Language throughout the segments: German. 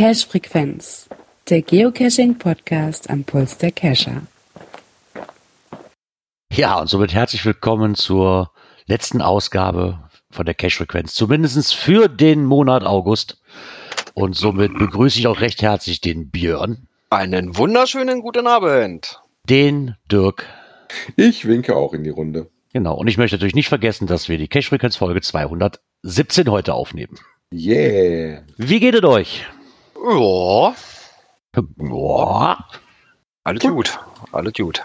Cache Frequenz, der Geocaching Podcast am Puls der Cacher. Ja, und somit herzlich willkommen zur letzten Ausgabe von der Cache Frequenz, zumindest für den Monat August. Und somit begrüße ich auch recht herzlich den Björn. Einen wunderschönen guten Abend. Den Dirk. Ich winke auch in die Runde. Genau. Und ich möchte natürlich nicht vergessen, dass wir die Cache Frequenz Folge 217 heute aufnehmen. Yeah. Wie geht es euch? Ja. Ja. Alles gut. Alles gut.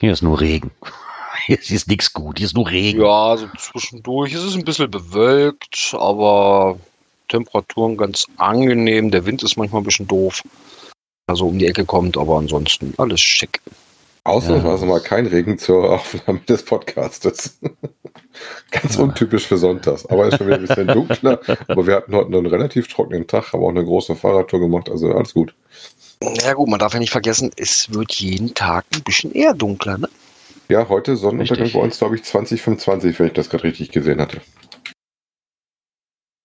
Hier ist nur Regen. Hier ist nichts gut. Hier ist nur Regen. Ja, so zwischendurch ist es ein bisschen bewölkt, aber Temperaturen ganz angenehm. Der Wind ist manchmal ein bisschen doof. Also um die Ecke kommt, aber ansonsten alles schick. Ausnahmsweise ja. mal kein Regen zur Aufnahme des Podcastes. Ganz ja. untypisch für Sonntags. Aber ist schon wieder ein bisschen dunkler. Aber wir hatten heute einen relativ trockenen Tag, haben auch eine große Fahrradtour gemacht. Also alles gut. Ja gut, man darf ja nicht vergessen, es wird jeden Tag ein bisschen eher dunkler, ne? Ja, heute Sonnenuntergang richtig. bei uns, glaube ich, 2025, wenn ich das gerade richtig gesehen hatte.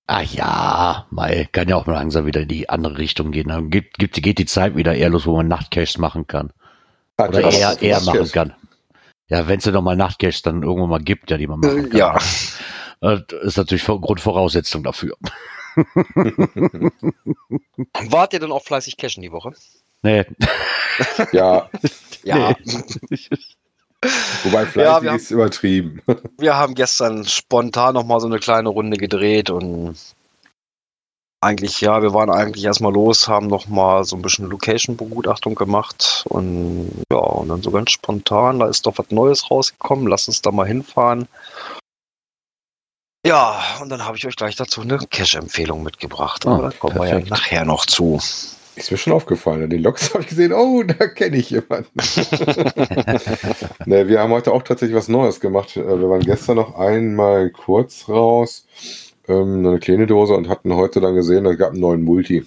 Ah ja, mal kann ja auch mal langsam wieder in die andere Richtung gehen. Dann gibt, gibt, geht die Zeit wieder eher los, wo man Nachtcaches machen kann. Ah, Oder eher, eher machen kann. Ja, wenn es ja nochmal Nachtcaches dann irgendwann mal gibt, ja, die man machen kann. Ja. Das ist natürlich Grundvoraussetzung dafür. Wart ihr denn auch fleißig cashen die Woche? Nee. ja. Ja. Nee. Wobei fleißig ja, ist übertrieben. Wir haben gestern spontan nochmal so eine kleine Runde gedreht und eigentlich, ja, wir waren eigentlich erstmal los, haben nochmal so ein bisschen Location-Begutachtung gemacht und ja, und dann so ganz spontan, da ist doch was Neues rausgekommen, lass uns da mal hinfahren. Ja, und dann habe ich euch gleich dazu eine Cash-Empfehlung mitgebracht, aber oh, da kommen perfekt. wir ja nachher noch zu. Ist mir schon aufgefallen. An den Logs habe ich gesehen, oh, da kenne ich jemanden. ne, wir haben heute auch tatsächlich was Neues gemacht. Äh, wir waren gestern noch einmal kurz raus, ähm, eine kleine Dose und hatten heute dann gesehen, da gab einen neuen Multi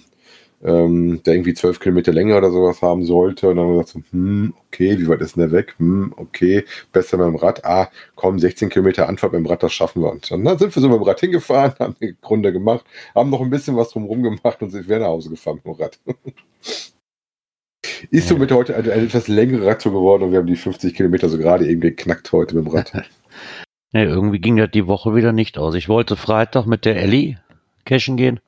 ähm, der irgendwie zwölf Kilometer länger oder sowas haben sollte. Und dann haben wir gesagt, so, hm, okay, wie weit ist denn der weg? Hm, okay, besser mit dem Rad. Ah, komm, 16 Kilometer Anfahrt mit dem Rad, das schaffen wir. Und dann sind wir so mit dem Rad hingefahren, haben die Runde gemacht, haben noch ein bisschen was drumherum gemacht und sind wieder nach Hause gefahren mit dem Rad. Ist somit heute eine, eine etwas längere Radtour geworden und wir haben die 50 Kilometer so gerade eben geknackt heute mit dem Rad. Nee, irgendwie ging das die Woche wieder nicht aus. Ich wollte Freitag mit der Ellie cashen gehen.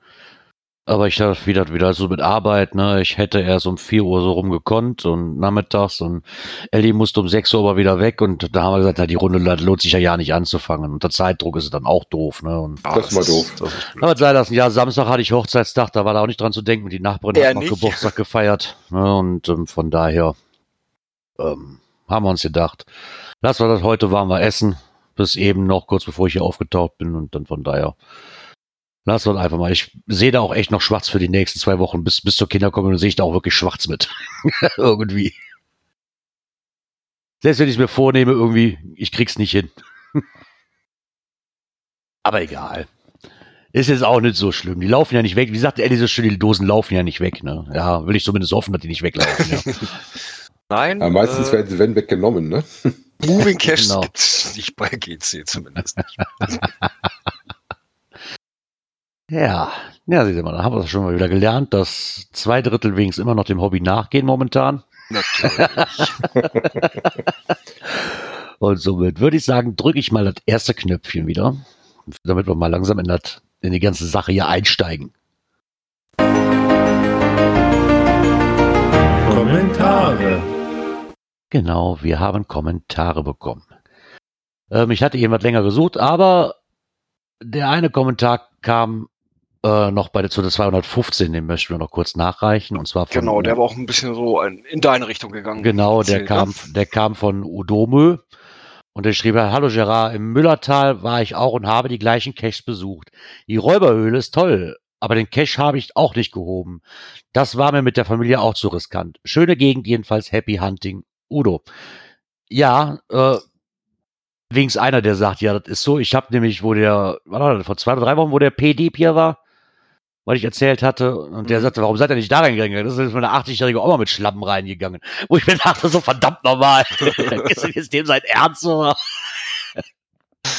Aber ich dachte wieder, wieder so mit Arbeit, ne? Ich hätte erst um 4 Uhr so rumgekonnt und nachmittags und Ellie musste um 6 Uhr aber wieder weg und da haben wir gesagt, na, die Runde lohnt sich ja ja nicht anzufangen. Unter Zeitdruck ist es dann auch doof, ne? Und das, ist mal doof. Das aber sei das, ja, Samstag hatte ich Hochzeitstag, da war da auch nicht dran zu denken, die Nachbarin ja, hat noch Geburtstag gefeiert. Ne? Und ähm, von daher ähm, haben wir uns gedacht, lassen wir das heute waren wir essen, bis eben noch kurz bevor ich hier aufgetaucht bin und dann von daher Lass uns einfach mal. Ich sehe da auch echt noch schwarz für die nächsten zwei Wochen. Bis, bis zur Kinderkommunion sehe ich da auch wirklich schwarz mit. irgendwie. Selbst wenn ich es mir vornehme, irgendwie, ich krieg's nicht hin. Aber egal. Ist jetzt auch nicht so schlimm. Die laufen ja nicht weg. Wie sagt Ellie so schön, die Dosen laufen ja nicht weg. Ne? Ja, will ich zumindest hoffen, dass die nicht weglaufen. Ja. Nein. Aber meistens äh, werden sie wenn weggenommen, ne? Moving Cash genau. gibt's nicht bei GC zumindest nicht. Ja, ja, sieh mal, da haben wir das schon mal wieder gelernt, dass zwei Drittel wenigstens immer noch dem Hobby nachgehen momentan. Natürlich. Und somit würde ich sagen, drücke ich mal das erste Knöpfchen wieder, damit wir mal langsam in, das, in die ganze Sache hier einsteigen. Kommentare. Genau, wir haben Kommentare bekommen. Ähm, ich hatte jemand länger gesucht, aber der eine Kommentar kam äh, noch bei der zu der 215, den möchten wir noch kurz nachreichen. Und zwar von, genau, der war auch ein bisschen so in deine Richtung gegangen. Genau, der kam, ne? der kam von Udomö. Und er schrieb, hallo Gerard, im Müllertal war ich auch und habe die gleichen Caches besucht. Die Räuberhöhle ist toll, aber den Cache habe ich auch nicht gehoben. Das war mir mit der Familie auch zu riskant. Schöne Gegend jedenfalls, Happy Hunting. Udo. Ja, äh, wenigstens einer, der sagt, ja, das ist so. Ich habe nämlich, wo der, war das, vor zwei oder drei Wochen, wo der PD hier war, was ich erzählt hatte. Und der Mhm. sagte, warum seid ihr nicht da reingegangen? Das ist meine 80-jährige Oma mit Schlappen reingegangen. Wo ich mir dachte, so verdammt normal. ist denn jetzt dem sein Ernst? Oder?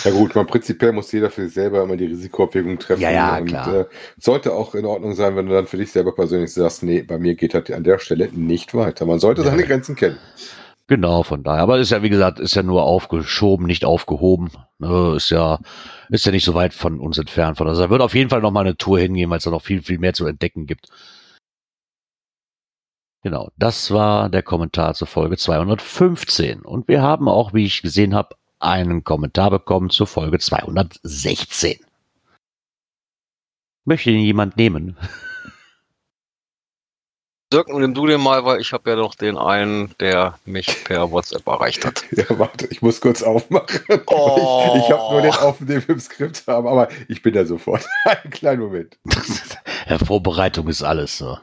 Ja gut, man prinzipiell muss jeder für sich selber immer die Risikoabwägung treffen. Ja, ja, und, klar. Äh, sollte auch in Ordnung sein, wenn du dann für dich selber persönlich sagst, nee, bei mir geht das an der Stelle nicht weiter. Man sollte seine. Grenzen kennen. Genau, von daher. Aber ist ja, wie gesagt, ist ja nur aufgeschoben, nicht aufgehoben. Ne, Ist ja, ist ja nicht so weit von uns entfernt. Also da wird auf jeden Fall noch mal eine Tour hingehen, weil es da noch viel, viel mehr zu entdecken gibt. Genau, das war der Kommentar zur Folge 215. Und wir haben auch, wie ich gesehen habe, einen Kommentar bekommen zur Folge 216. Möchte ihn jemand nehmen? Dirk, nimm du den mal, weil ich habe ja noch den einen, der mich per WhatsApp erreicht hat. Ja, warte, ich muss kurz aufmachen. Oh. Ich, ich habe nur den offen, den wir im Skript haben, aber ich bin da sofort. Einen kleinen Moment. Ja, Vorbereitung ist alles. So.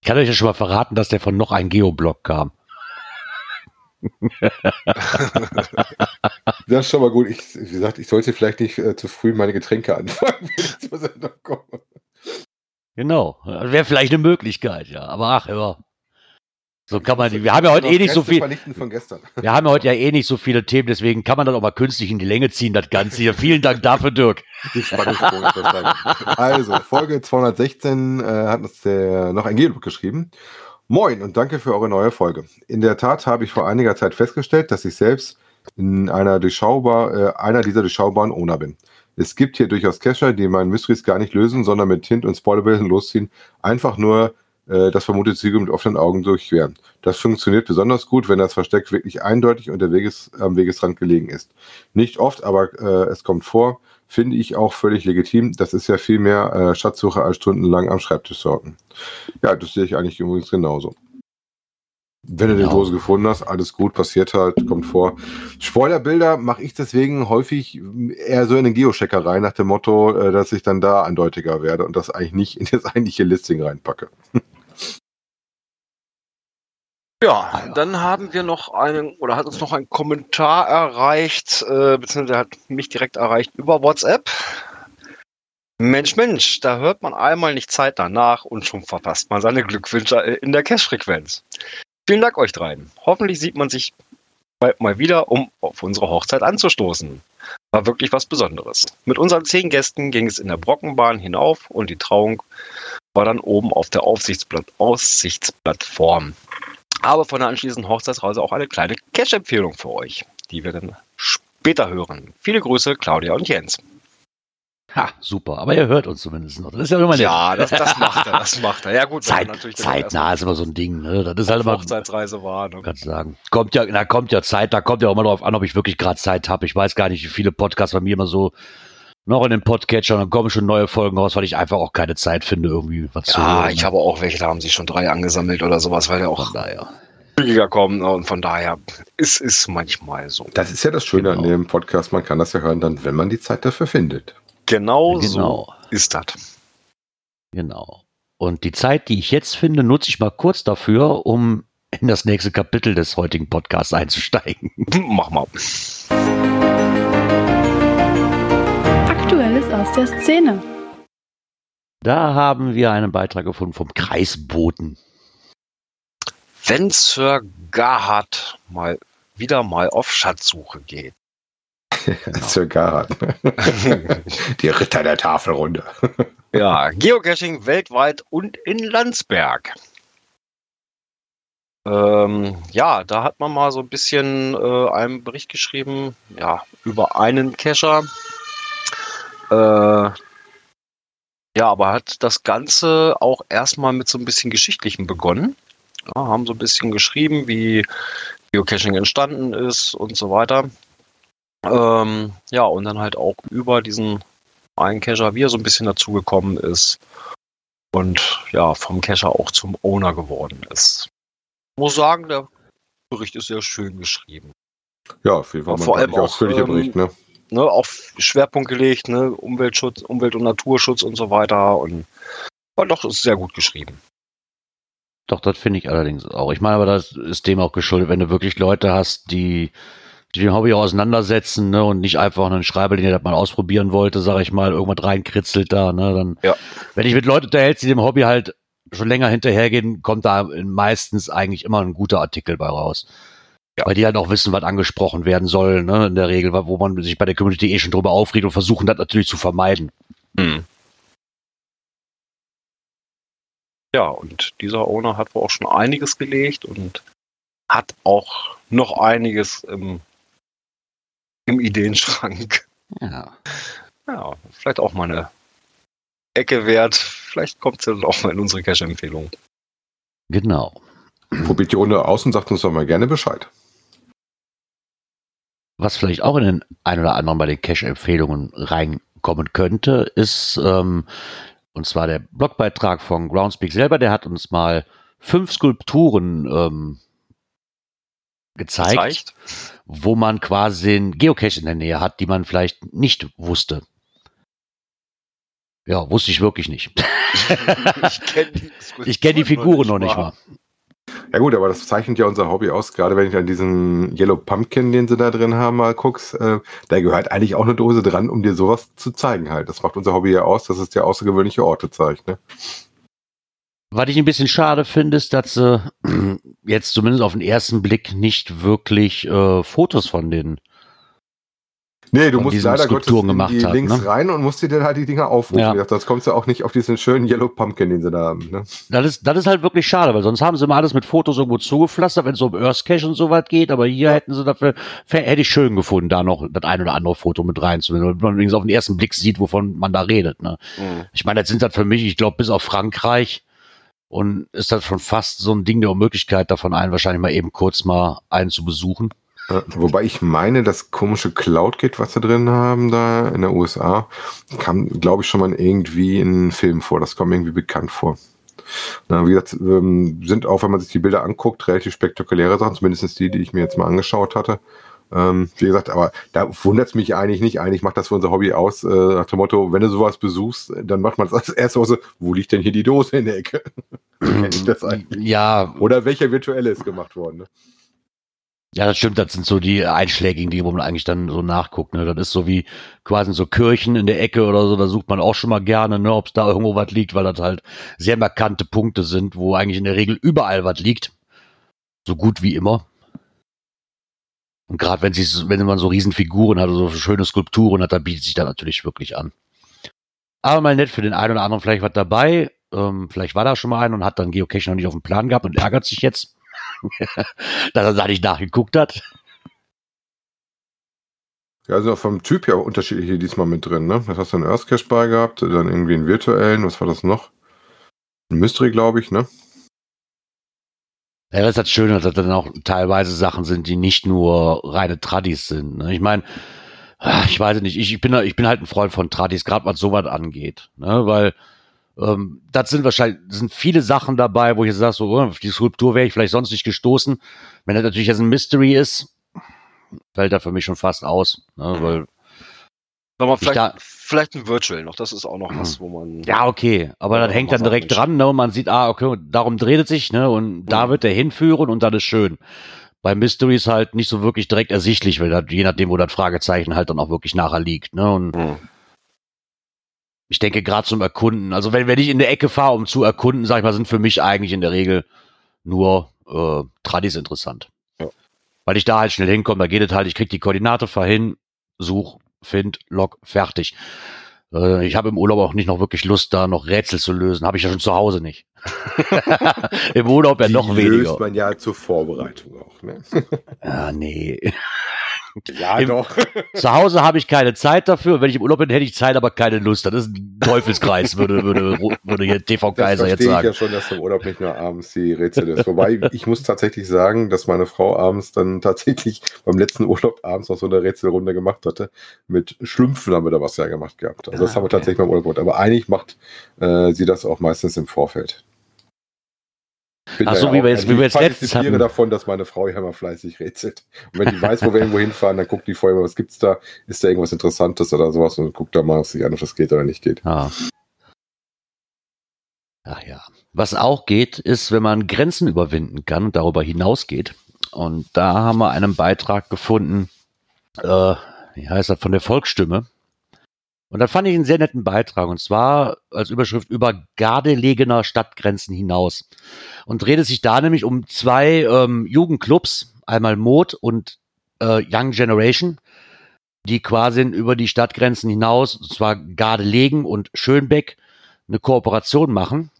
Ich kann euch ja schon mal verraten, dass der von noch ein Geoblog kam. Das ist schon mal gut. Ich, wie gesagt, ich sollte vielleicht nicht äh, zu früh meine Getränke anfangen, wenn ich zur Sendung komme. Genau. Wäre vielleicht eine Möglichkeit, ja. Aber ach, ja. So kann man. Wir haben ja heute eh nicht so viel. Wir haben ja heute ja eh nicht so viele Themen, deswegen kann man dann auch mal künstlich in die Länge ziehen, das Ganze hier. Vielen Dank dafür, Dirk. Also, Folge 216 äh, hat uns der, noch ein Geolog geschrieben. Moin und danke für eure neue Folge. In der Tat habe ich vor einiger Zeit festgestellt, dass ich selbst in einer, durchschaubar, äh, einer dieser durchschaubaren Owner bin. Es gibt hier durchaus Cacher, die meinen Mysteries gar nicht lösen, sondern mit Hint und Spoilerbilden losziehen, einfach nur äh, das vermutete Ziel mit offenen Augen durchqueren. Das funktioniert besonders gut, wenn das Versteck wirklich eindeutig unter Weges, am Wegesrand gelegen ist. Nicht oft, aber äh, es kommt vor, finde ich auch völlig legitim. Das ist ja viel mehr äh, Schatzsuche als stundenlang am Schreibtisch sorgen. Ja, das sehe ich eigentlich übrigens genauso. Wenn du die Genau. Dose gefunden hast, alles gut, passiert halt, kommt vor. Spoilerbilder mache ich deswegen häufig eher so in den Geochecker rein, nach dem Motto, äh, dass ich dann da eindeutiger werde und das eigentlich nicht in das eigentliche Listing reinpacke. Ja, Ah, ja. dann haben wir noch einen, oder hat uns noch ein Kommentar erreicht, äh, beziehungsweise hat mich direkt erreicht über WhatsApp. Mensch, Mensch, da hört man einmal nicht Zeit danach und schon verpasst man seine Glückwünsche in der Cash-Frequenz. Vielen Dank euch dreien. Hoffentlich sieht man sich bald mal wieder, um auf unsere Hochzeit anzustoßen. War wirklich was Besonderes. Mit unseren zehn Gästen ging es in der Brockenbahn hinauf und die Trauung war dann oben auf der Aussichtsplattform. Aber von der anschließenden Hochzeitsreise auch eine kleine Cash-Empfehlung für euch, die wir dann später hören. Viele Grüße, Claudia und Jens. Ha, super. Aber ihr hört uns zumindest noch. Das ist ja immer nett. Ja, das, das macht er, das macht er. Ja gut, Zeit, zeitnah ist immer so ein Ding. Ne? Das ist halt immer. Hochzeitsreise war. Ne? Kannst sagen. Kommt ja, da kommt ja Zeit, da kommt ja auch mal drauf an, ob ich wirklich gerade Zeit habe. Ich weiß gar nicht, wie viele Podcasts bei mir immer so noch in den Podcatcher, dann kommen schon neue Folgen raus, weil ich einfach auch keine Zeit finde, irgendwie was zu Ja, hören. ich habe auch welche, da haben sich schon drei angesammelt oder sowas, weil der auch daher. zügiger kommen. Und von daher ist es manchmal so. Das ist ja das Schöne an Genau. dem Podcast, man kann das ja hören, dann, wenn man die Zeit dafür findet. Genau, Genau. so ist das. Genau. Und die Zeit, die ich jetzt finde, nutze ich mal kurz dafür, um in das nächste Kapitel des heutigen Podcasts einzusteigen. Mach mal. Aktuelles aus der Szene. Da haben wir einen Beitrag gefunden vom Kreisboten. Wenn Sir Garhard mal wieder mal auf Schatzsuche geht. Sir Garhard. die Ritter der Tafelrunde. Ja, Geocaching weltweit und in Landsberg. Ähm, ja, da hat man mal so ein bisschen äh, einen Bericht geschrieben, ja, über einen Cacher. Äh, ja, aber hat das Ganze auch erstmal mit so ein bisschen Geschichtlichem begonnen. Ja, haben so ein bisschen geschrieben, wie Geocaching entstanden ist und so weiter. Ähm, ja, und dann halt auch über diesen einen Cacher, wie er so ein bisschen dazugekommen ist und ja, vom Cacher auch zum Owner geworden ist. Ich muss sagen, der Bericht ist sehr schön geschrieben. Ja, auf jeden Fall vor allem auch, ausführlicher ähm, Bericht, ne? Ne, auf Schwerpunkt gelegt, ne, Umweltschutz, Umwelt- und Naturschutz und so weiter. Und aber doch, ist sehr gut geschrieben. Doch, das finde ich allerdings auch. Ich meine, aber das ist dem auch geschuldet, wenn du wirklich Leute hast, die dem Hobby auseinandersetzen ne, und nicht einfach einen Schreiber, den er mal ausprobieren wollte, sage ich mal, irgendwas reinkritzelt da. Ne, dann, Ja. Wenn ich mit Leuten unterhält, die dem Hobby halt schon länger hinterhergehen, kommt da meistens eigentlich immer ein guter Artikel bei raus. Ja. Weil die halt auch wissen, was angesprochen werden soll, ne, in der Regel, wo man sich bei der Community eh schon drüber aufregt und versuchen das natürlich zu vermeiden. Hm. Ja, und dieser Owner hat wohl auch schon einiges gelegt und hat auch noch einiges im, im Ideenschrank. Ja. Ja, vielleicht auch mal eine Ecke wert. Vielleicht kommt sie dann auch mal in unsere Cache-Empfehlung. Genau. Probiert die Runde aus und sagt uns doch mal gerne Bescheid. Was vielleicht auch in den ein oder anderen bei den Cache-Empfehlungen reinkommen könnte, ist, ähm, und zwar der Blogbeitrag von Groundspeak selber, der hat uns mal fünf Skulpturen ähm, gezeigt, Gezeigt. wo man quasi den Geocache in der Nähe hat, die man vielleicht nicht wusste. Ja, wusste ich wirklich nicht. ich kenne die, Ich kenne die Figuren noch nicht mal. Ja gut, aber das zeichnet ja unser Hobby aus, gerade wenn ich an diesen Yellow Pumpkin, den sie da drin haben, mal guckst, äh, da gehört eigentlich auch eine Dose dran, um dir sowas zu zeigen halt. Das macht unser Hobby ja aus, dass es dir außergewöhnliche Orte zeigt. Ne? Was ich ein bisschen schade finde, ist, dass sie jetzt zumindest auf den ersten Blick nicht wirklich äh, Fotos von den Nee, du musst leider Gottes Skulpturen gemacht die hat, Links ne? rein und musst dir dann halt die Dinger aufrufen. Ja. Sonst kommst du auch nicht auf diesen schönen Yellow Pumpkin, den sie da haben. Ne? Das ist, das ist halt wirklich schade, weil sonst haben sie mal alles mit Fotos irgendwo zugepflastert, wenn es um Earth Cache und so weit geht, aber hier hätten sie dafür, hätte ich schön gefunden, da noch das ein oder andere Foto mit reinzunehmen, damit man übrigens auf den ersten Blick sieht, wovon man da redet. Ne? Mhm. Ich meine, das sind das für mich, ich glaube, bis auf Frankreich und ist das schon fast so ein Ding der Unmöglichkeit, davon einen wahrscheinlich mal eben kurz mal einen zu besuchen. Äh, Wobei ich meine, das komische Cloud-Kit, was sie drin haben da in der USA, kam, glaube ich, schon mal irgendwie in einem Film vor. Das kommt irgendwie bekannt vor. Na, wie gesagt, ähm, sind auch, wenn man sich die Bilder anguckt, relativ spektakuläre Sachen, zumindest die, die ich mir jetzt mal angeschaut hatte. Ähm, wie gesagt, aber da wundert es mich eigentlich nicht. Eigentlich macht das für unser Hobby aus, äh, nach dem Motto, wenn du sowas besuchst, dann macht man es als erstes so, wo liegt denn hier die Dose in der Ecke? Ich das eigentlich? Ja, Oder welcher virtuelle ist gemacht worden? Ne? Ja, das stimmt, das sind so die einschlägigen, die wo man eigentlich dann so nachguckt. Ne? Das ist so wie quasi so Kirchen in der Ecke oder so, da sucht man auch schon mal gerne, ne, ob es da irgendwo was liegt, weil das halt sehr markante Punkte sind, wo eigentlich in der Regel überall was liegt. So gut wie immer. Und gerade wenn sie, wenn man so Riesenfiguren hat oder so schöne Skulpturen hat, dann bietet sich das natürlich wirklich an. Aber mal nett für den einen oder anderen vielleicht was dabei. Ähm, vielleicht war da schon mal ein und hat dann Geocache noch nicht auf dem Plan gehabt und ärgert sich jetzt, dass er da nicht nachgeguckt hat. Ja, also vom Typ her unterschiedliche diesmal mit drin, ne? Was hast du einen Earth Cache bei gehabt, dann irgendwie einen virtuellen, was war das noch? Ein Mystery, glaube ich, ne? Ja, das ist das Schöne, dass das dann auch teilweise Sachen sind, die nicht nur reine Tradis sind. Ne? Ich meine, ah, ich weiß nicht, ich, ich, bin, ich bin halt ein Freund von Tradis, gerade was sowas angeht. Ne? Weil ähm, das sind wahrscheinlich sind viele Sachen dabei, wo ich jetzt sage, so, oh, auf die Skulptur wäre ich vielleicht sonst nicht gestoßen. Wenn das natürlich jetzt ein Mystery ist, fällt da für mich schon fast aus. Ne? Weil mal, Ich da- vielleicht, vielleicht ein Virtual noch. Das ist auch noch was, wo man. Ja, okay, aber das hängt dann direkt dran, ne? Und man sieht, ah, okay, darum dreht es sich, ne? Und da Mhm. wird er hinführen und dann ist schön. Bei Mysteries halt nicht so wirklich direkt ersichtlich, weil das, je nachdem, wo das Fragezeichen halt dann auch wirklich nachher liegt, ne? Und Hm. ich denke gerade zum Erkunden, also wenn, wenn ich in der Ecke fahre, um zu erkunden, sag ich mal, sind für mich eigentlich in der Regel nur äh, Tradis interessant. Ja. Weil ich da halt schnell hinkomme, da geht es halt, ich krieg die Koordinate, fahr hin, such, find, log, fertig. Äh, ich habe im Urlaub auch nicht noch wirklich Lust, da noch Rätsel zu lösen. Habe ich ja schon zu Hause nicht. Im Urlaub ja noch Die weniger. löst man ja zur Vorbereitung auch, ne? Ah, nee. Ja, Im- doch. Zu Hause habe ich keine Zeit dafür. Wenn ich im Urlaub bin, hätte ich Zeit, aber keine Lust. Das ist ein Teufelskreis, würde, würde, würde hier TV Kaiser jetzt verstehe ich sagen. ja schon, dass im Urlaub nicht nur abends die Rätsel ist. Wobei, ich muss tatsächlich sagen, dass meine Frau abends dann tatsächlich beim letzten Urlaub abends noch so eine Rätselrunde gemacht hatte. Mit Schlümpfen haben wir da was ja gemacht gehabt. Also das Ah, haben wir tatsächlich beim Urlaub gemacht. Aber eigentlich macht äh, sie das auch meistens im Vorfeld. Bin Ach so, ja wie wir jetzt- also wie wir ich jetzt letztens hatten. davon, dass meine Frau ja immer fleißig rätselt. Und wenn die weiß, wo wir irgendwo hinfahren, dann guckt die vorher mal, was gibt's da? Ist da irgendwas Interessantes oder sowas? Und guckt da mal sich an, ob das geht oder nicht geht. Ah. Ach ja. Was auch geht, ist, wenn man Grenzen überwinden kann und darüber hinausgeht. Und da haben wir einen Beitrag gefunden äh, wie heißt das, von der Volksstimme. Und da fand ich einen sehr netten Beitrag, und zwar als Überschrift über gardelegener Stadtgrenzen hinaus. Und drehte sich da nämlich um zwei ähm, Jugendclubs, einmal Mod und äh, Young Generation, die quasi über die Stadtgrenzen hinaus, und zwar Gardelegen und Schönbeck, eine Kooperation machen.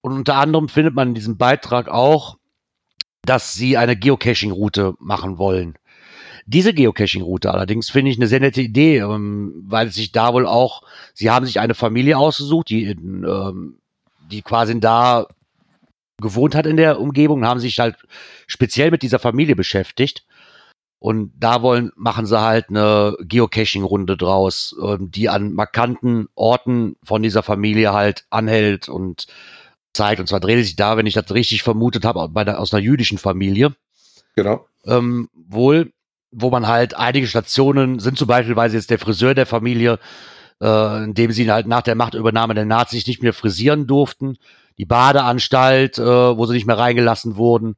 Und unter anderem findet man in diesem Beitrag auch, dass sie eine Geocaching-Route machen wollen. Diese Geocaching-Route allerdings finde ich eine sehr nette Idee, ähm, weil sich da wohl auch, sie haben sich eine Familie ausgesucht, die, in, ähm, die quasi da gewohnt hat in der Umgebung, haben sich halt speziell mit dieser Familie beschäftigt. Und da wollen, machen sie halt eine Geocaching-Runde draus, ähm, die an markanten Orten von dieser Familie halt anhält und zeigt. Und zwar dreht sich da, wenn ich das richtig vermutet habe, bei der, aus einer jüdischen Familie. Genau. Ähm, wohl wo man halt einige Stationen sind zum Beispiel jetzt der Friseur der Familie, äh, in dem sie halt nach der Machtübernahme der Nazis nicht mehr frisieren durften, die Badeanstalt, äh, wo sie nicht mehr reingelassen wurden,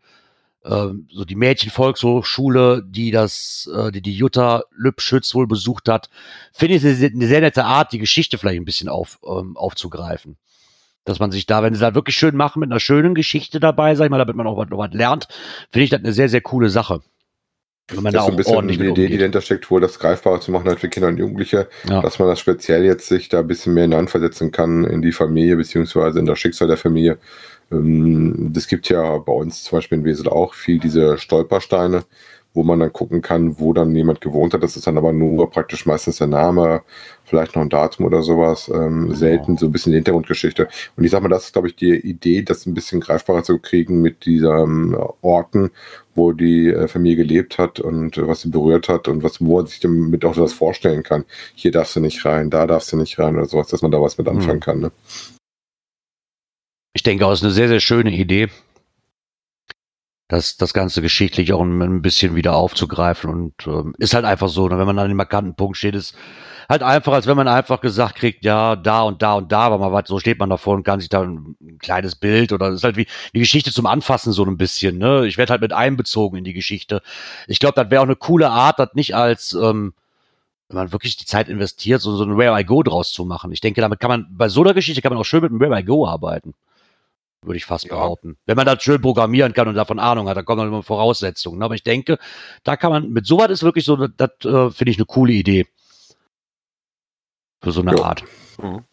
äh, so die Mädchenvolkshochschule, die das, äh, die die Jutta Lübschütz wohl besucht hat, finde ich eine, sehr nette Art, die Geschichte vielleicht ein bisschen auf, ähm, aufzugreifen. Dass man sich da, wenn sie da wirklich schön machen mit einer schönen Geschichte dabei, sag ich mal, damit man auch was, was lernt, finde ich das eine sehr, sehr coole Sache. Wenn man das da ist so ein bisschen die Idee, die dahinter steckt, wohl das greifbarer zu machen halt für Kinder und Jugendliche, ja. dass man das speziell jetzt sich da ein bisschen mehr hineinversetzen kann in die Familie, beziehungsweise in das Schicksal der Familie. Ähm, das gibt ja bei uns zum Beispiel in Wesel auch viel diese Stolpersteine, wo man dann gucken kann, wo dann jemand gewohnt hat. Das ist dann aber nur praktisch meistens der Name, vielleicht noch ein Datum oder sowas. Ähm, genau. Selten so ein bisschen die Hintergrundgeschichte. Und ich sag mal, das ist, glaube ich, die Idee, das ein bisschen greifbarer zu kriegen mit diesen ähm, Orten, wo die äh, Familie gelebt hat und äh, was sie berührt hat und was, wo man sich damit auch das vorstellen kann. Hier darfst du nicht rein, da darfst du nicht rein oder sowas, dass man da was mit anfangen mhm. kann. Ne? Ich denke, das ist eine sehr, sehr schöne Idee das, das Ganze geschichtlich auch ein, ein bisschen wieder aufzugreifen und ähm, ist halt einfach so, ne, wenn man an dem markanten Punkt steht, ist halt einfach, als wenn man einfach gesagt kriegt, ja, da und da und da, aber mal was, so steht man davor und kann sich da ein, ein kleines Bild oder ist halt wie die Geschichte zum Anfassen so ein bisschen, ne? Ich werde halt mit einbezogen in die Geschichte. Ich glaube, das wäre auch eine coole Art, das nicht als ähm, wenn man wirklich die Zeit investiert, so, so ein Where I Go draus zu machen. Ich denke, damit kann man, bei so einer Geschichte kann man auch schön mit einem Where I Go arbeiten würde ich fast ja. behaupten. Wenn man das schön programmieren kann und davon Ahnung hat, dann kommen dann immer Voraussetzungen. Aber ich denke, da kann man, mit sowas ist wirklich so, das, das äh, finde ich eine coole Idee. Für so eine ja. Art. Mhm.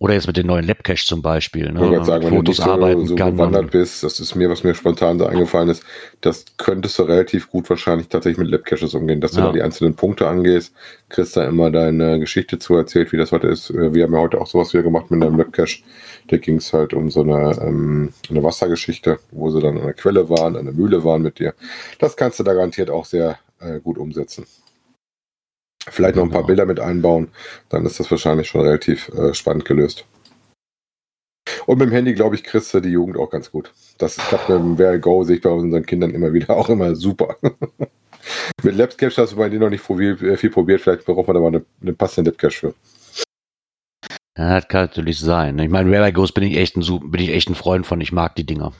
Oder jetzt mit den neuen Labcache zum Beispiel. Ne? Ich sagen, wenn Fotos du nicht so, so gewandert bist, das ist mir, was mir spontan da eingefallen ist, das könntest du relativ gut wahrscheinlich tatsächlich mit Labcaches umgehen, dass du da die einzelnen Punkte angehst, kriegst da immer deine Geschichte zu erzählt, wie das heute ist. Äh, wir haben ja heute auch sowas wieder gemacht mit einem Labcache. Da ging es halt um so eine, ähm, eine Wassergeschichte, wo sie dann an der Quelle waren, an der Mühle waren mit dir. Das kannst du da garantiert auch sehr äh, gut umsetzen. Vielleicht noch ein paar genau. Bilder mit einbauen, dann ist das wahrscheinlich schon relativ äh, spannend gelöst. Und mit dem Handy, glaube ich, kriegst du die Jugend auch ganz gut. Das klappt mit dem Where Go, sehe ich bei unseren Kindern immer wieder auch immer super. mit Labscache hast du bei denen noch nicht viel, äh, viel probiert, vielleicht braucht man da mal eine, eine passende Labcache für. Ja, das kann natürlich sein. Ich meine, Where I Goes bin ich echt ein, bin ich echt ein Freund von. Ich mag die Dinger.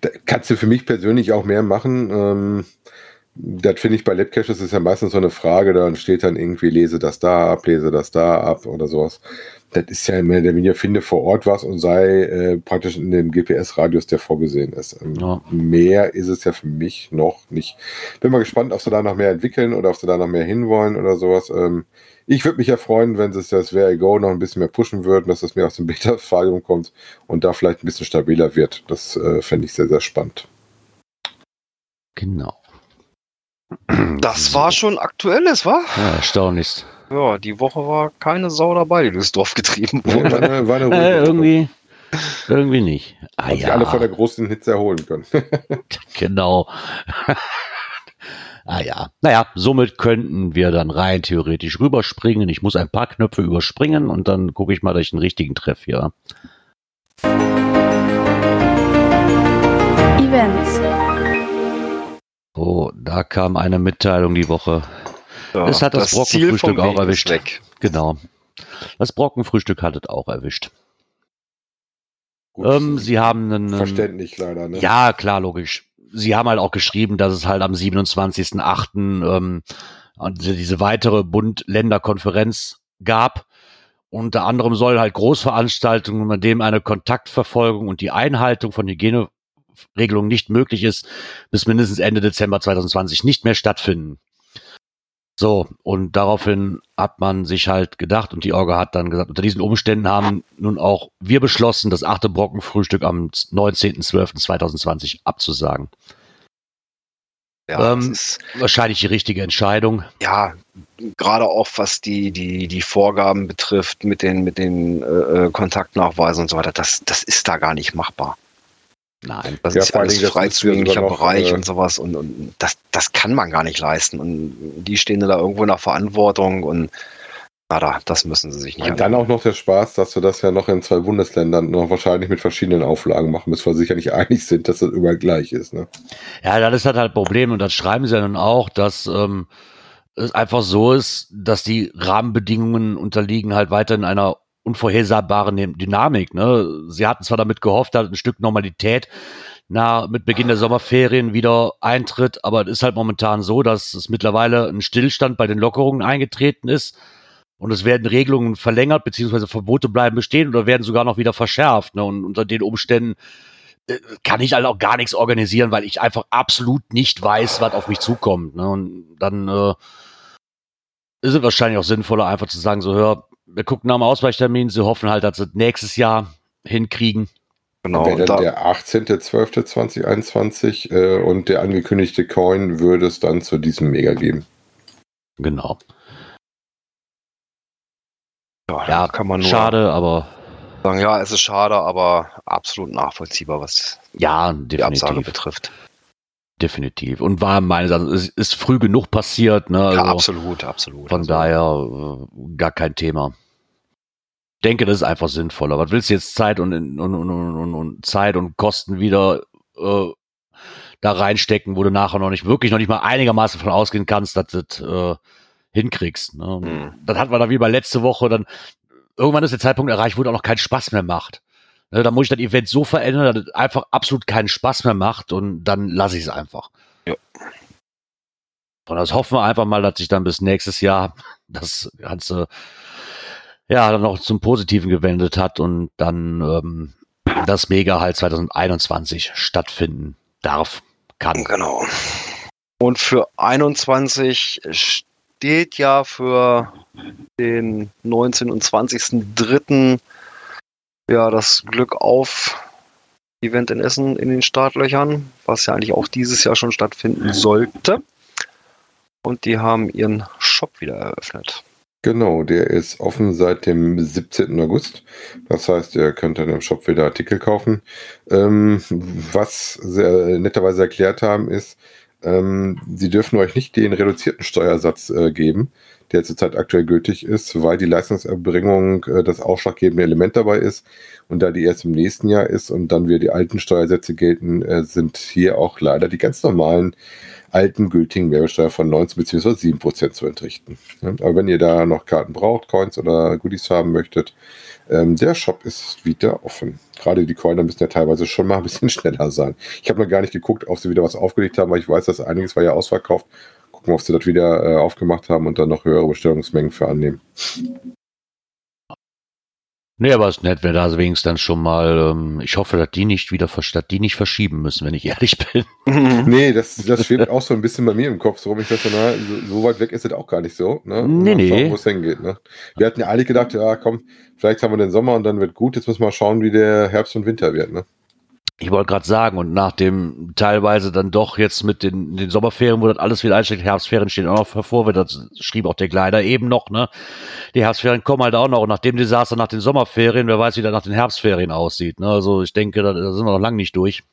Da kannst du für mich persönlich auch mehr machen. Ähm, das finde ich bei Labcaches ist ja meistens so eine Frage, dann steht dann irgendwie, lese das da ab, lese das da ab oder sowas. Das ist ja mehr der weniger, finde vor Ort was und sei äh, praktisch in dem GPS-Radius, der vorgesehen ist. Ähm, ja. Mehr ist es ja für mich noch nicht. Bin mal gespannt, ob sie da noch mehr entwickeln oder ob sie da noch mehr hinwollen oder sowas. Ähm, ich würde mich ja freuen, wenn sie das Where I Go noch ein bisschen mehr pushen würden, dass das mehr aus dem Beta-Stadium kommt und da vielleicht ein bisschen stabiler wird. Das äh, fände ich sehr, sehr spannend. Genau. Das war schon aktuelles, war? Ja, erstaunlich. Ja, die Woche war keine Sau dabei, die durchs Dorf getrieben wurde. war eine, war eine äh, irgendwie, irgendwie nicht. Ah, ja. alle vor der großen Hitze erholen können. genau. ah ja. Naja, somit könnten wir dann rein theoretisch rüberspringen. Ich muss ein paar Knöpfe überspringen und dann gucke ich mal, dass ich einen richtigen Treff hier. Events. Oh, da kam eine Mitteilung die Woche. Ja, es hat das, das Brockenfrühstück auch erwischt. Genau. Das Brockenfrühstück hat es auch erwischt. Gut, ähm, sie haben einen. Verständlich leider, ne? Ja, klar, logisch. sie haben halt auch geschrieben, dass es halt am 27.08. Ähm, diese weitere Bund-Länder-Konferenz gab. Unter anderem soll halt Großveranstaltungen, bei denen eine Kontaktverfolgung und die Einhaltung von Hygieneregelungen nicht möglich ist, bis mindestens Ende Dezember 2020 nicht mehr stattfinden. So, und daraufhin hat man sich halt gedacht und die Orga hat dann gesagt, unter diesen Umständen haben nun auch wir beschlossen, das achte Brockenfrühstück am 19.12.2020 abzusagen. Ja, ähm, ist wahrscheinlich die richtige Entscheidung. Ja, gerade auch was die, die, die Vorgaben betrifft mit den, mit den äh, äh Kontaktnachweisen und so weiter, das, das ist da gar nicht machbar. Nein, das ja, ist ja alles frei zugänglicher Bereich äh, und sowas und, und das, das kann man gar nicht leisten. Und die stehen da irgendwo nach Verantwortung und Nada, das müssen sie sich nicht. Und dann auch noch der Spaß, dass wir das ja noch in zwei Bundesländern noch wahrscheinlich mit verschiedenen Auflagen machen, bis wir sicher nicht einig sind, dass das überall gleich ist. Ne? Ja, das ist halt halt Problem und das schreiben sie ja dann auch, dass ähm, es einfach so ist, dass die Rahmenbedingungen unterliegen halt weiter in einer unvorhersehbaren Dynamik. Ne? Sie hatten zwar damit gehofft, dass ein Stück Normalität na, mit Beginn der Sommerferien wieder eintritt, aber es ist halt momentan so, dass es mittlerweile ein Stillstand bei den Lockerungen eingetreten ist und es werden Regelungen verlängert, beziehungsweise Verbote bleiben bestehen oder werden sogar noch wieder verschärft. Ne? Und unter den Umständen äh, kann ich halt auch gar nichts organisieren, weil ich einfach absolut nicht weiß, was auf mich zukommt. Ne? Und dann äh, ist es wahrscheinlich auch sinnvoller, einfach zu sagen, so hör, wir gucken nach dem Ausweichtermin, sie hoffen halt, dass sie nächstes Jahr hinkriegen. Genau. Wäre dann der 18.12.2021 äh, und der angekündigte Coin würde es dann zu diesem Mega geben. Genau. Ja, ja kann man nur schade, aber sagen, ja, es ist schade, aber absolut nachvollziehbar, was ja, die Absage betrifft. Definitiv. Und war meines Erachtens, es ist früh genug passiert. Ne? Also ja, absolut, absolut. Von also. daher äh, gar kein Thema. Ich denke, das ist einfach sinnvoller. Was willst du jetzt Zeit und, und, und, und, und Zeit und Kosten wieder äh, da reinstecken, wo du nachher noch nicht wirklich noch nicht mal einigermaßen von ausgehen kannst, dass das äh, hinkriegst. Ne? Mhm. Dann hat man da wie bei letzte Woche dann irgendwann ist der Zeitpunkt erreicht, wo es auch noch keinen Spaß mehr macht. Ne, da muss ich das Event so verändern, dass es einfach absolut keinen Spaß mehr macht und dann lasse ich es einfach. Ja. Und das hoffen wir einfach mal, dass sich dann bis nächstes Jahr das Ganze ja dann noch zum Positiven gewendet hat und dann ähm, das Mega halt 2021 stattfinden darf, kann. Genau. Und für 21 steht ja für den 19. und 20.03. ja das Glück auf Event in Essen in den Startlöchern, was ja eigentlich auch dieses Jahr schon stattfinden sollte. Und die haben ihren Shop wieder eröffnet. Genau, der ist offen seit dem 17. August. Das heißt, ihr könnt dann im Shop wieder Artikel kaufen. Ähm, was sie netterweise erklärt haben, ist, ähm, sie dürfen euch nicht den reduzierten Steuersatz äh, geben, der zurzeit aktuell gültig ist, weil die Leistungserbringung äh, das ausschlaggebende Element dabei ist. Und da die erst im nächsten Jahr ist und dann wieder die alten Steuersätze gelten, äh, sind hier auch leider die ganz normalen alten gültigen Mehrwertsteuer von 19 bzw. 7 Prozent zu entrichten. Aber wenn ihr da noch Karten braucht, Coins oder Goodies haben möchtet, ähm, der Shop ist wieder offen. Gerade die Coiner müssen ja teilweise schon mal ein bisschen schneller sein. Ich habe noch gar nicht geguckt, ob sie wieder was aufgelegt haben, weil ich weiß, dass einiges war ja ausverkauft. Gucken, ob sie das wieder äh, aufgemacht haben und dann noch höhere Bestellungsmengen für annehmen. Nee, aber es ist nett, wenn da wenigstens dann schon mal, ähm, ich hoffe, dass die nicht wieder, dass die nicht verschieben müssen, wenn ich ehrlich bin. nee, das, das schwebt auch so ein bisschen bei mir im Kopf so rum. Ich dachte, na, so, so weit weg ist es auch gar nicht so, ne? Nee, nee. Wo es hingeht, ne? Wir hatten ja alle gedacht, ja, komm, vielleicht haben wir den Sommer und dann wird gut. Jetzt müssen wir mal schauen, wie der Herbst und Winter wird, ne? Ich wollte gerade sagen, und nach dem teilweise dann doch jetzt mit den, den Sommerferien, wo das alles wieder einsteckt, Herbstferien stehen auch noch hervor, das schrieb auch der Kleider eben noch, ne? Die Herbstferien kommen halt auch noch. Und nach dem Desaster nach den Sommerferien, wer weiß, wie das nach den Herbstferien aussieht. Ne? Also ich denke, da, da sind wir noch lange nicht durch.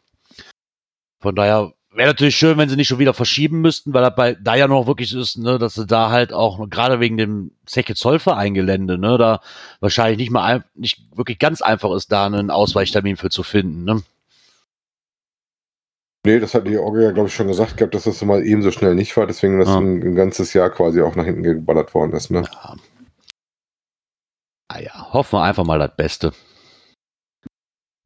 Von daher wäre natürlich schön, wenn sie nicht schon wieder verschieben müssten, weil das bei da ja noch wirklich ist, ne, dass sie da halt auch gerade wegen dem Zeche Zollvereingelände, ne, da wahrscheinlich nicht mal nicht wirklich ganz einfach ist, da einen Ausweichtermin für zu finden, ne? Nee, das hat die Orgel ja, glaube ich, schon gesagt gehabt, dass das mal ebenso schnell nicht war, deswegen das ja. ein, ein, ganzes Jahr quasi auch nach hinten geballert worden ist. Ne? Ja. Ah ja, hoffen wir einfach mal das Beste.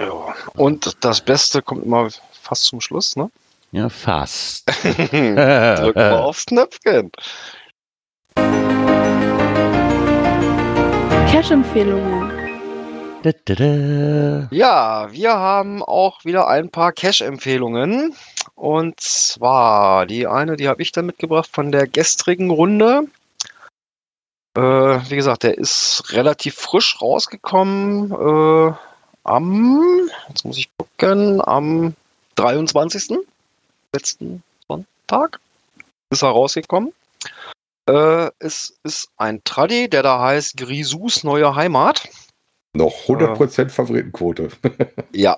Ja. Und das Beste kommt immer fast zum Schluss, ne? Ja, fast. Drücken wir aufs Knöpfchen. Cash-Empfehlungen. Ja, wir haben auch wieder ein paar Cash-Empfehlungen. Und zwar die eine, die habe ich dann mitgebracht von der gestrigen Runde. Äh, wie gesagt, der ist relativ frisch rausgekommen äh, am, jetzt muss ich gucken, am 23. letzten Sonntag ist er rausgekommen. Äh, es ist ein Traddy, der da heißt Grisous neue Heimat. Noch 100% Favoritenquote. Ja.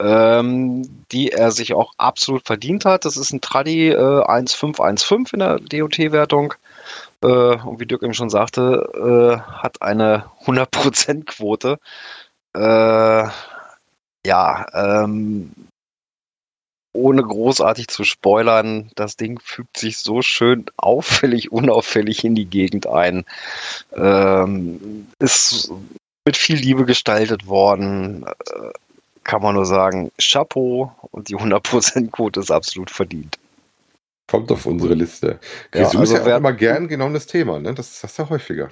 Ähm, die er sich auch absolut verdient hat. Das ist ein Traddy äh, 1515 in der DOT-Wertung. Äh, und wie Dirk eben schon sagte, äh, hat eine 100%-Quote. Äh, ja, ähm, ohne großartig zu spoilern, das Ding fügt sich so schön auffällig, unauffällig in die Gegend ein. Ähm, ist mit viel Liebe gestaltet worden. Äh, kann man nur sagen, Chapeau und die 100%-Quote ist absolut verdient. Kommt auf unsere Liste. Ja, Grisou also ist ja immer gern genau das Thema, ne? Das ist das ja häufiger.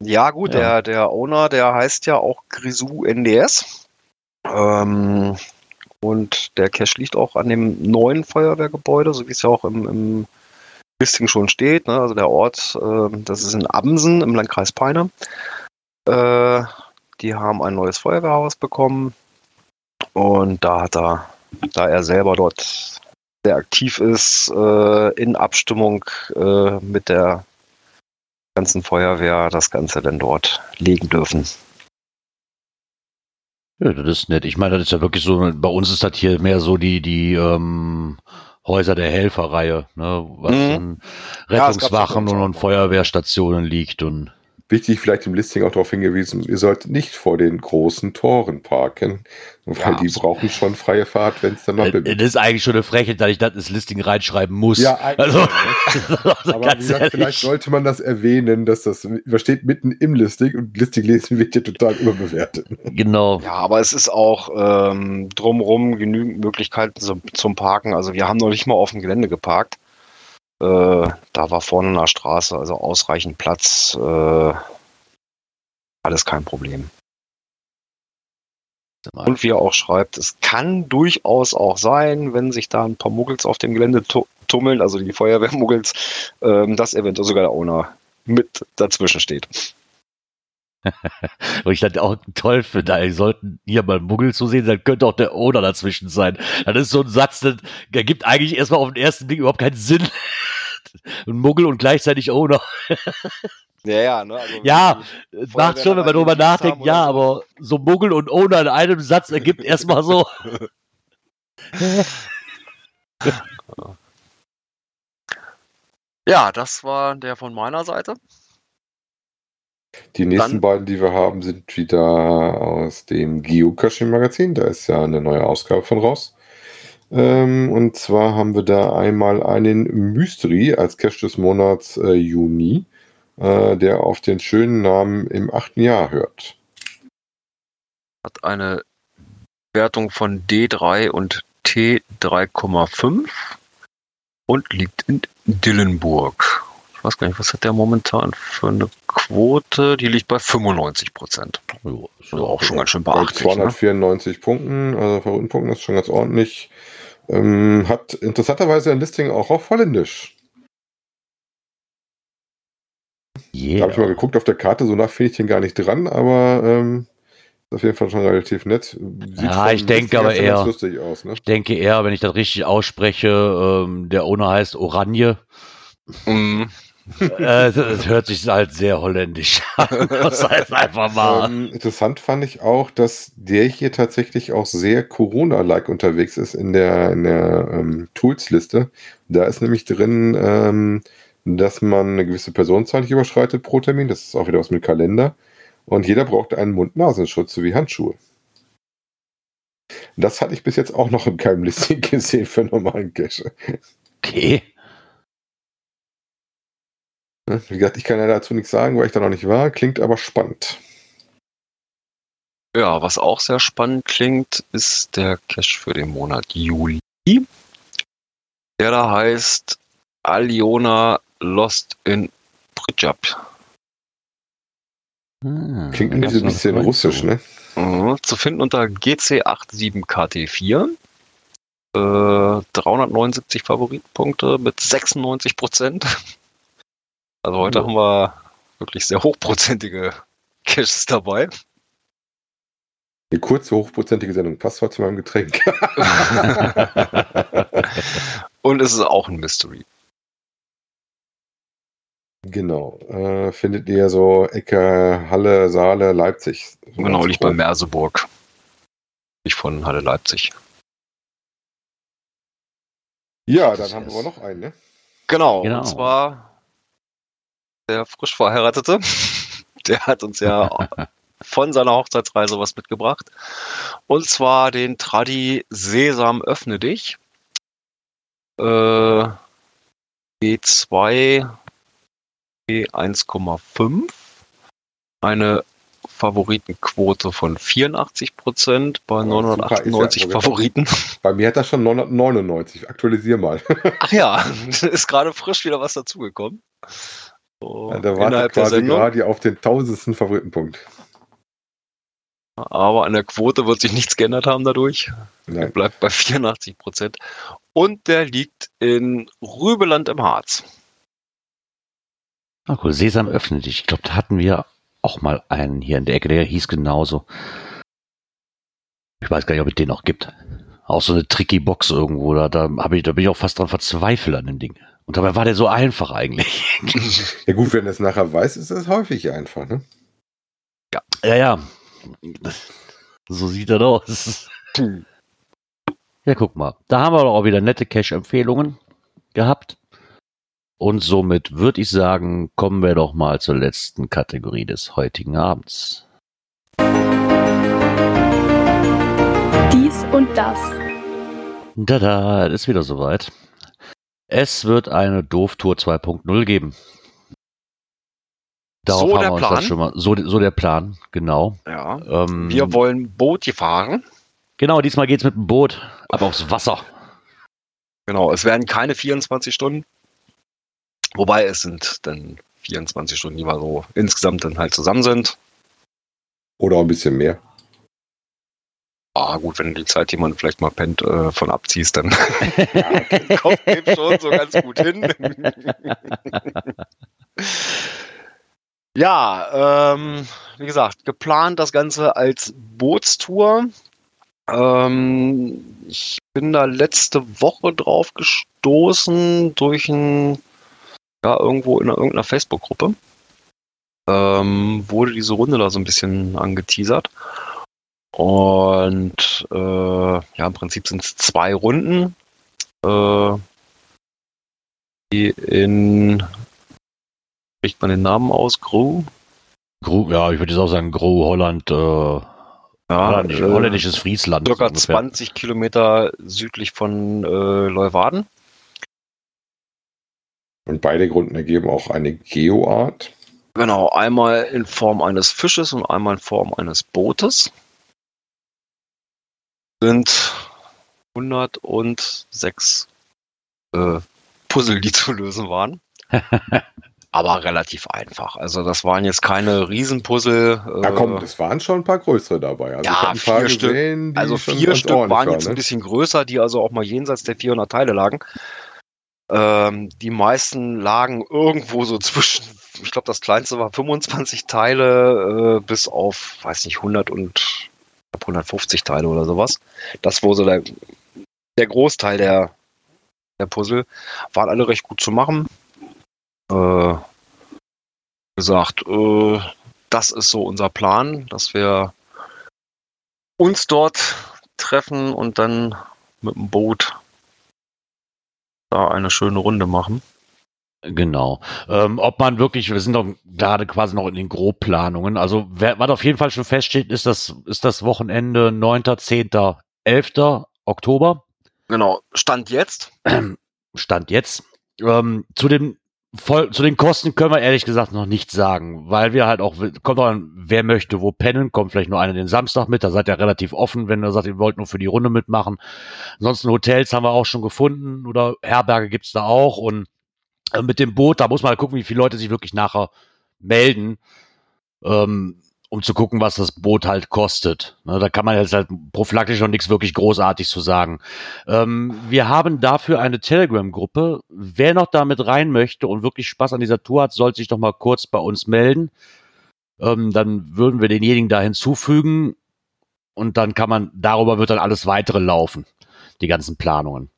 Ja, gut, Ja. Der, der Owner, der heißt ja auch Grisou NDS. Ähm, und der Cache liegt auch an dem neuen Feuerwehrgebäude, so wie es ja auch im, im Listing schon steht. Ne? Also der Ort, ähm, das ist in Amsen im Landkreis Peine. Äh, die haben ein neues Feuerwehrhaus bekommen. Und da hat er, da er selber dort sehr aktiv ist, äh, in Abstimmung äh, mit der ganzen Feuerwehr das Ganze dann dort legen dürfen. Ja, das ist nett. Ich meine, das ist ja wirklich so, bei uns ist das hier mehr so die, die ähm, Häuser der Helferreihe, ne, was Mhm. an Ja, Rettungswachen uns und, und. Feuerwehrstationen liegt und Wichtig vielleicht im Listing auch darauf hingewiesen, ihr solltet nicht vor den großen Toren parken, weil Ja, die absolut. brauchen schon freie Fahrt, wenn es dann mal äh, bimmelt. das ist eigentlich schon eine Frechheit, dass ich das ins Listing reinschreiben muss. Ja, eigentlich, also, also Aber wie gesagt, ehrlich. vielleicht sollte man das erwähnen, dass das übersteht mitten im Listing und Listing lesen wird ja total überbewertet. Genau. Ja, aber es ist auch ähm, drumherum genügend Möglichkeiten zum, zum Parken. Also wir haben noch nicht mal auf dem Gelände geparkt. Äh, da war vorne der Straße also ausreichend Platz. Äh, alles kein Problem. Und wie er auch schreibt, es kann durchaus auch sein, wenn sich da ein paar Muggels auf dem Gelände tu- tummeln, also die Feuerwehrmuggels, ähm, dass eventuell sogar der Owner mit dazwischen steht. Und ich das auch toll finde, ey, sollten hier mal Muggel zu sehen, dann könnte auch der Owner dazwischen sein. Das ist so ein Satz, der, gibt eigentlich erstmal auf den ersten Blick überhaupt keinen Sinn. Ein Muggel und gleichzeitig Owner. Ja, ja, ne? Also Ja, Macht schon, wenn man drüber nachdenkt, ja, aber so Muggel und Owner in einem Satz ergibt erstmal so. Ja, das war der von meiner Seite. Die nächsten Dann- beiden, die wir haben, sind wieder aus dem Geocaching-Magazin. Da ist ja eine neue Ausgabe von raus. Ähm, und zwar haben wir da einmal einen Mystery als Cache des Monats äh, Juni, äh, der auf den schönen Namen im achten Jahr hört. Hat eine Wertung von D3 und T3,5 und liegt in Dillenburg. Ich weiß gar nicht, was hat der momentan für eine Quote? Die liegt bei 95 Prozent. Also auch schon ganz schön Bei beachtlich. Ne? 294 Punkten, also Favoritenpunkten ist schon ganz ordentlich. Ähm, hat interessanterweise ein Listing auch auf Holländisch. Da habe ich mal geguckt auf der Karte, so nach finde ich den gar nicht dran, aber ähm, ist auf jeden Fall schon relativ nett. Sieht Ja, ich denke aber eher- lustig aus, ne? Ich denke eher, wenn ich das richtig ausspreche, ähm, der Owner heißt Oranje. Mhm. Äh, das hört sich halt sehr holländisch an. Das heißt einfach mal. Ähm, interessant fand ich auch, dass der hier tatsächlich auch sehr Corona-like unterwegs ist in der, in der ähm, Tools-Liste. Da ist nämlich drin, ähm, dass man eine gewisse Personenzahl nicht überschreitet pro Termin. Das ist auch wieder was mit Kalender. Und jeder braucht einen Mund-Nasenschutz sowie Handschuhe. Das hatte ich bis jetzt auch noch in keinem Listing gesehen für normalen Cache. Okay. Ne? Wie gesagt, ich kann ja dazu nichts sagen, weil ich da noch nicht war. Klingt aber spannend. Ja, was auch sehr spannend klingt, ist der Cache für den Monat Juli. Der da heißt Aliona Lost in Pritjab. Hm, Klingt ein das bisschen, ist bisschen russisch, so. ne? Mhm, Zu finden unter GC87KT4. Äh, 379 Favoritenpunkte mit 96 Prozent. Also heute Oh. haben wir wirklich sehr hochprozentige Caches dabei. Eine kurze, hochprozentige Sendung. Passt zwar zu meinem Getränk. Und es ist auch ein Mystery. genau. Äh, findet ihr so Ecke, Halle, Saale, Leipzig. So Genau, nicht bei. Merseburg. Nicht von Halle Leipzig. Ja, dann haben wir aber noch einen, ne? Genau, Genau. und zwar der frisch Verheiratete. Der hat uns ja von seiner Hochzeitsreise was mitgebracht. Und zwar den Tradi Sesam Öffne dich. Äh, G2 G1,5. Eine Favoritenquote von 84% bei Oh, super, ist ja 998 sogar- Favoriten. Bei mir hat das schon 999. Aktualisier mal. Ach ja, ist gerade frisch wieder was dazugekommen. So, da wartet innerhalb der quasi Sendung. gerade auf den tausendsten Favoritenpunkt. Aber an der Quote wird sich nichts geändert haben dadurch. Er Nein. bleibt bei 84 Prozent. Und der liegt in Rübeland im Harz. Ah, cool. Sesam öffnet dich. Ich glaube, da hatten wir auch mal einen hier in der Ecke, der hieß genauso. Ich weiß gar nicht, ob es den noch gibt. Auch so eine tricky Box irgendwo. Da, da, ich, da bin ich auch fast dran verzweifelt an dem Ding. Und dabei war der so einfach eigentlich. Ja gut, wenn du es nachher weiß, ist es häufig einfach, ne? ja, ja. So sieht das aus. Ja, guck mal. Da haben wir doch auch wieder nette Cash-Empfehlungen gehabt. Und somit würde ich sagen, kommen wir doch mal zur letzten Kategorie des heutigen Abends. Dies und das. Tada, es ist wieder soweit. Es wird eine Doof-Tour 2.0 geben. Darauf So haben der wir uns Plan? das schon mal. So, so der Plan, genau. Ja. Ähm, Wir wollen Boot fahren. genau, diesmal geht's mit dem Boot ab aufs Wasser. Genau, es werden keine 24 Stunden. Wobei es sind dann 24 Stunden, die wir so insgesamt dann halt zusammen sind. Oder auch ein bisschen mehr. Ah, gut, wenn du die Zeit, die vielleicht mal pennt, äh, von abziehst, dann kommt dem schon so ganz gut hin. ja, ähm, wie gesagt, geplant das Ganze als Bootstour. Ähm, ich bin da letzte Woche drauf gestoßen durch ein, ja, irgendwo in irgendeiner Facebook-Gruppe. Ähm, wurde diese Runde da so ein bisschen angeteasert. Und äh, ja, im Prinzip sind es zwei Runden, äh, die in, spricht man den Namen aus, Gru? Gru, ja, ich würde jetzt auch sagen, Gro, Holland, äh, Ja, Holländisch, äh, holländisches Friesland. circa so ungefähr. 20 Kilometer südlich von äh, Leuwarden. Und beide Gründen ergeben auch eine Geoart. Genau, einmal in Form eines Fisches und einmal in Form eines Bootes. Sind 106 äh, Puzzle, die zu lösen waren. Aber relativ einfach. Also das waren jetzt keine Riesenpuzzle. Ja, äh, komm, es waren schon ein paar größere dabei. Also Ja, ein vier Stück. gesehen, die Also vier Stück ordentlich waren jetzt ein ne? bisschen größer, die also auch mal jenseits der 400 Teile lagen. Ähm, die meisten lagen irgendwo so zwischen, ich glaube, das kleinste war 25 Teile äh, bis auf, weiß nicht, 100 und 150 Teile oder sowas. Das wurde so der, der Großteil der, der Puzzle. Waren alle recht gut zu machen. Äh, gesagt, äh, das ist so unser Plan, dass wir uns dort treffen und dann mit dem Boot da eine schöne Runde machen. Genau. Ähm, ob man wirklich, wir sind doch gerade quasi noch in den Grobplanungen. Also, wer, was auf jeden Fall schon feststeht, ist das, ist das Wochenende 9., 10., 11. Oktober. Genau, Stand jetzt. Stand jetzt. Ähm, zu dem voll, zu den Kosten können wir ehrlich gesagt noch nichts sagen, weil wir halt auch, kommt auch an, wer möchte wo pennen, kommt vielleicht nur einer den Samstag mit, da seid ihr relativ offen, wenn ihr sagt, ihr wollt nur für die Runde mitmachen. Ansonsten Hotels haben wir auch schon gefunden oder Herberge gibt's da auch und äh, mit dem Boot, da muss man halt gucken, wie viele Leute sich wirklich nachher melden. Ähm, um zu gucken, was das Boot halt kostet. Ne, da kann man jetzt halt prophylaktisch noch nichts wirklich großartig zu sagen. Ähm, wir haben dafür eine Telegram-Gruppe. Wer noch damit rein möchte und wirklich Spaß an dieser Tour hat, sollte sich doch mal kurz bei uns melden. Ähm, dann würden wir denjenigen da hinzufügen und dann kann man, darüber wird dann alles weitere laufen, die ganzen Planungen.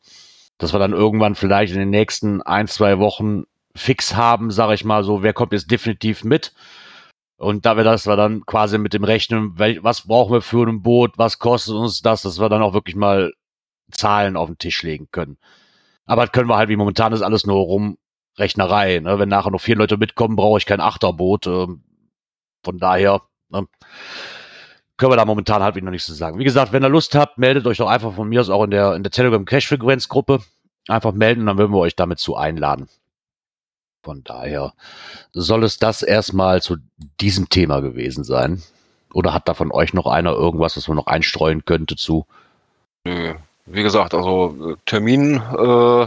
Dass wir dann irgendwann vielleicht in den nächsten ein, zwei Wochen fix haben, sage ich mal so, wer kommt jetzt definitiv mit und da wir das wir dann quasi mit dem Rechnen, was brauchen wir für ein Boot, was kostet uns das, dass wir dann auch wirklich mal Zahlen auf den Tisch legen können. Aber das können wir halt, wie momentan ist alles nur Rumrechnerei. Ne? Wenn nachher noch vier Leute mitkommen, brauche ich kein Achterboot. Ähm, von daher ne? Können wir da momentan halt noch nichts zu sagen. Wie gesagt, wenn ihr Lust habt, meldet euch doch einfach von mir aus auch in der, in der Telegram Cash Frequenz Gruppe. Einfach melden, dann würden wir euch damit zu einladen. Von daher soll es das erstmal zu diesem Thema gewesen sein. Oder hat da von euch noch einer irgendwas, was man noch einstreuen könnte zu? Nö. Wie gesagt, also äh, Termin äh,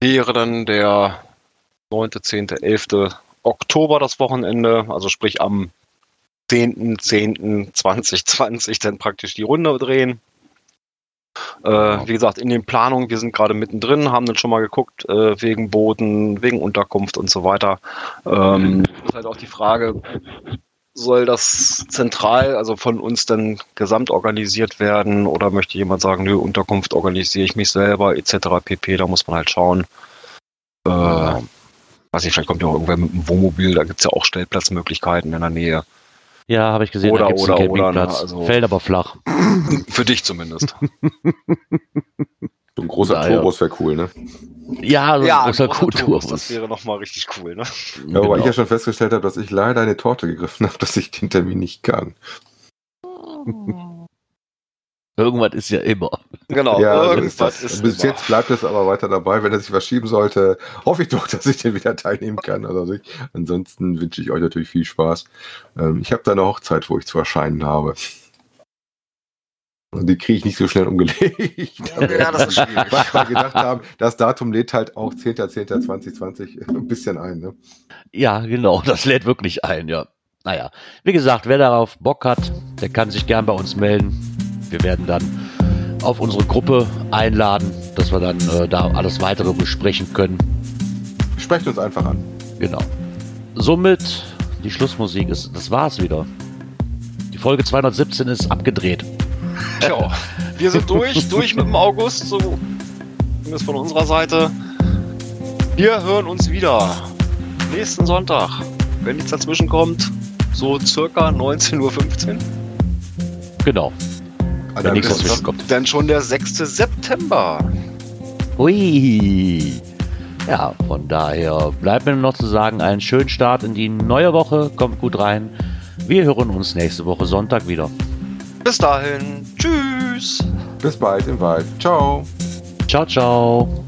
wäre dann der 9., 10., 11. Oktober das Wochenende, also sprich am 10.10.2020 dann praktisch die Runde drehen. Äh, wie gesagt, in den Planungen, wir sind gerade mittendrin, haben dann schon mal geguckt, äh, wegen Boden, wegen Unterkunft und so weiter. Ähm, ist halt auch die Frage, soll das zentral, also von uns dann gesamt organisiert werden oder möchte jemand sagen, nö, Unterkunft organisiere ich mich selber, etc. pp, da muss man halt schauen. Äh, weiß ich, vielleicht kommt ja auch irgendwer mit einem Wohnmobil, da gibt es ja auch Stellplatzmöglichkeiten in der Nähe. Ja, habe ich gesehen. Oder, da oder, oder. Na, also Fällt aber flach. Für dich zumindest. So ein großer Naja. Turbus wäre cool, ne? Ja, so ja, ein großer großer. Tourbus, Das wäre nochmal richtig cool, ne? Ja, wobei ich Genau. ja schon festgestellt habe, dass ich leider eine Torte gegriffen habe, dass ich den Termin nicht kann. Irgendwas ist ja immer. Genau, ja, so ist irgendwas das. ist Bis immer. jetzt bleibt es aber weiter dabei. Wenn er sich verschieben sollte, hoffe ich doch, dass ich den wieder teilnehmen kann. Oder nicht. Ansonsten wünsche ich euch natürlich viel Spaß. Ähm, ich habe da eine Hochzeit, wo ich zu erscheinen habe. Und die kriege ich nicht so schnell umgelegt. Ja, das ist schwierig. Was wir gedacht haben, das Datum lädt halt auch 10.10.2020 ein bisschen ein. Ne? Ja, genau, das lädt wirklich ein, ja. Naja, wie gesagt, wer darauf Bock hat, der kann sich gern bei uns melden. Wir werden dann auf unsere Gruppe einladen, dass wir dann äh, da alles weitere besprechen können. Sprecht uns einfach an. Genau. Somit, die Schlussmusik ist, das war's wieder. Die Folge 217 ist abgedreht. Tja, wir sind durch, durch mit dem August, so zumindest von unserer Seite. Wir hören uns wieder nächsten Sonntag, wenn nichts dazwischen kommt, so circa 19.15 Uhr. Genau. Wenn nichts ist- kommt. Dann schon der 6. September. Hui. Ja, von daher bleibt mir nur noch zu sagen, einen schönen Start in die neue Woche. Kommt gut rein. Wir hören uns nächste Woche Sonntag wieder. Bis dahin, tschüss. Bis bald im Wald. Ciao. Ciao, ciao.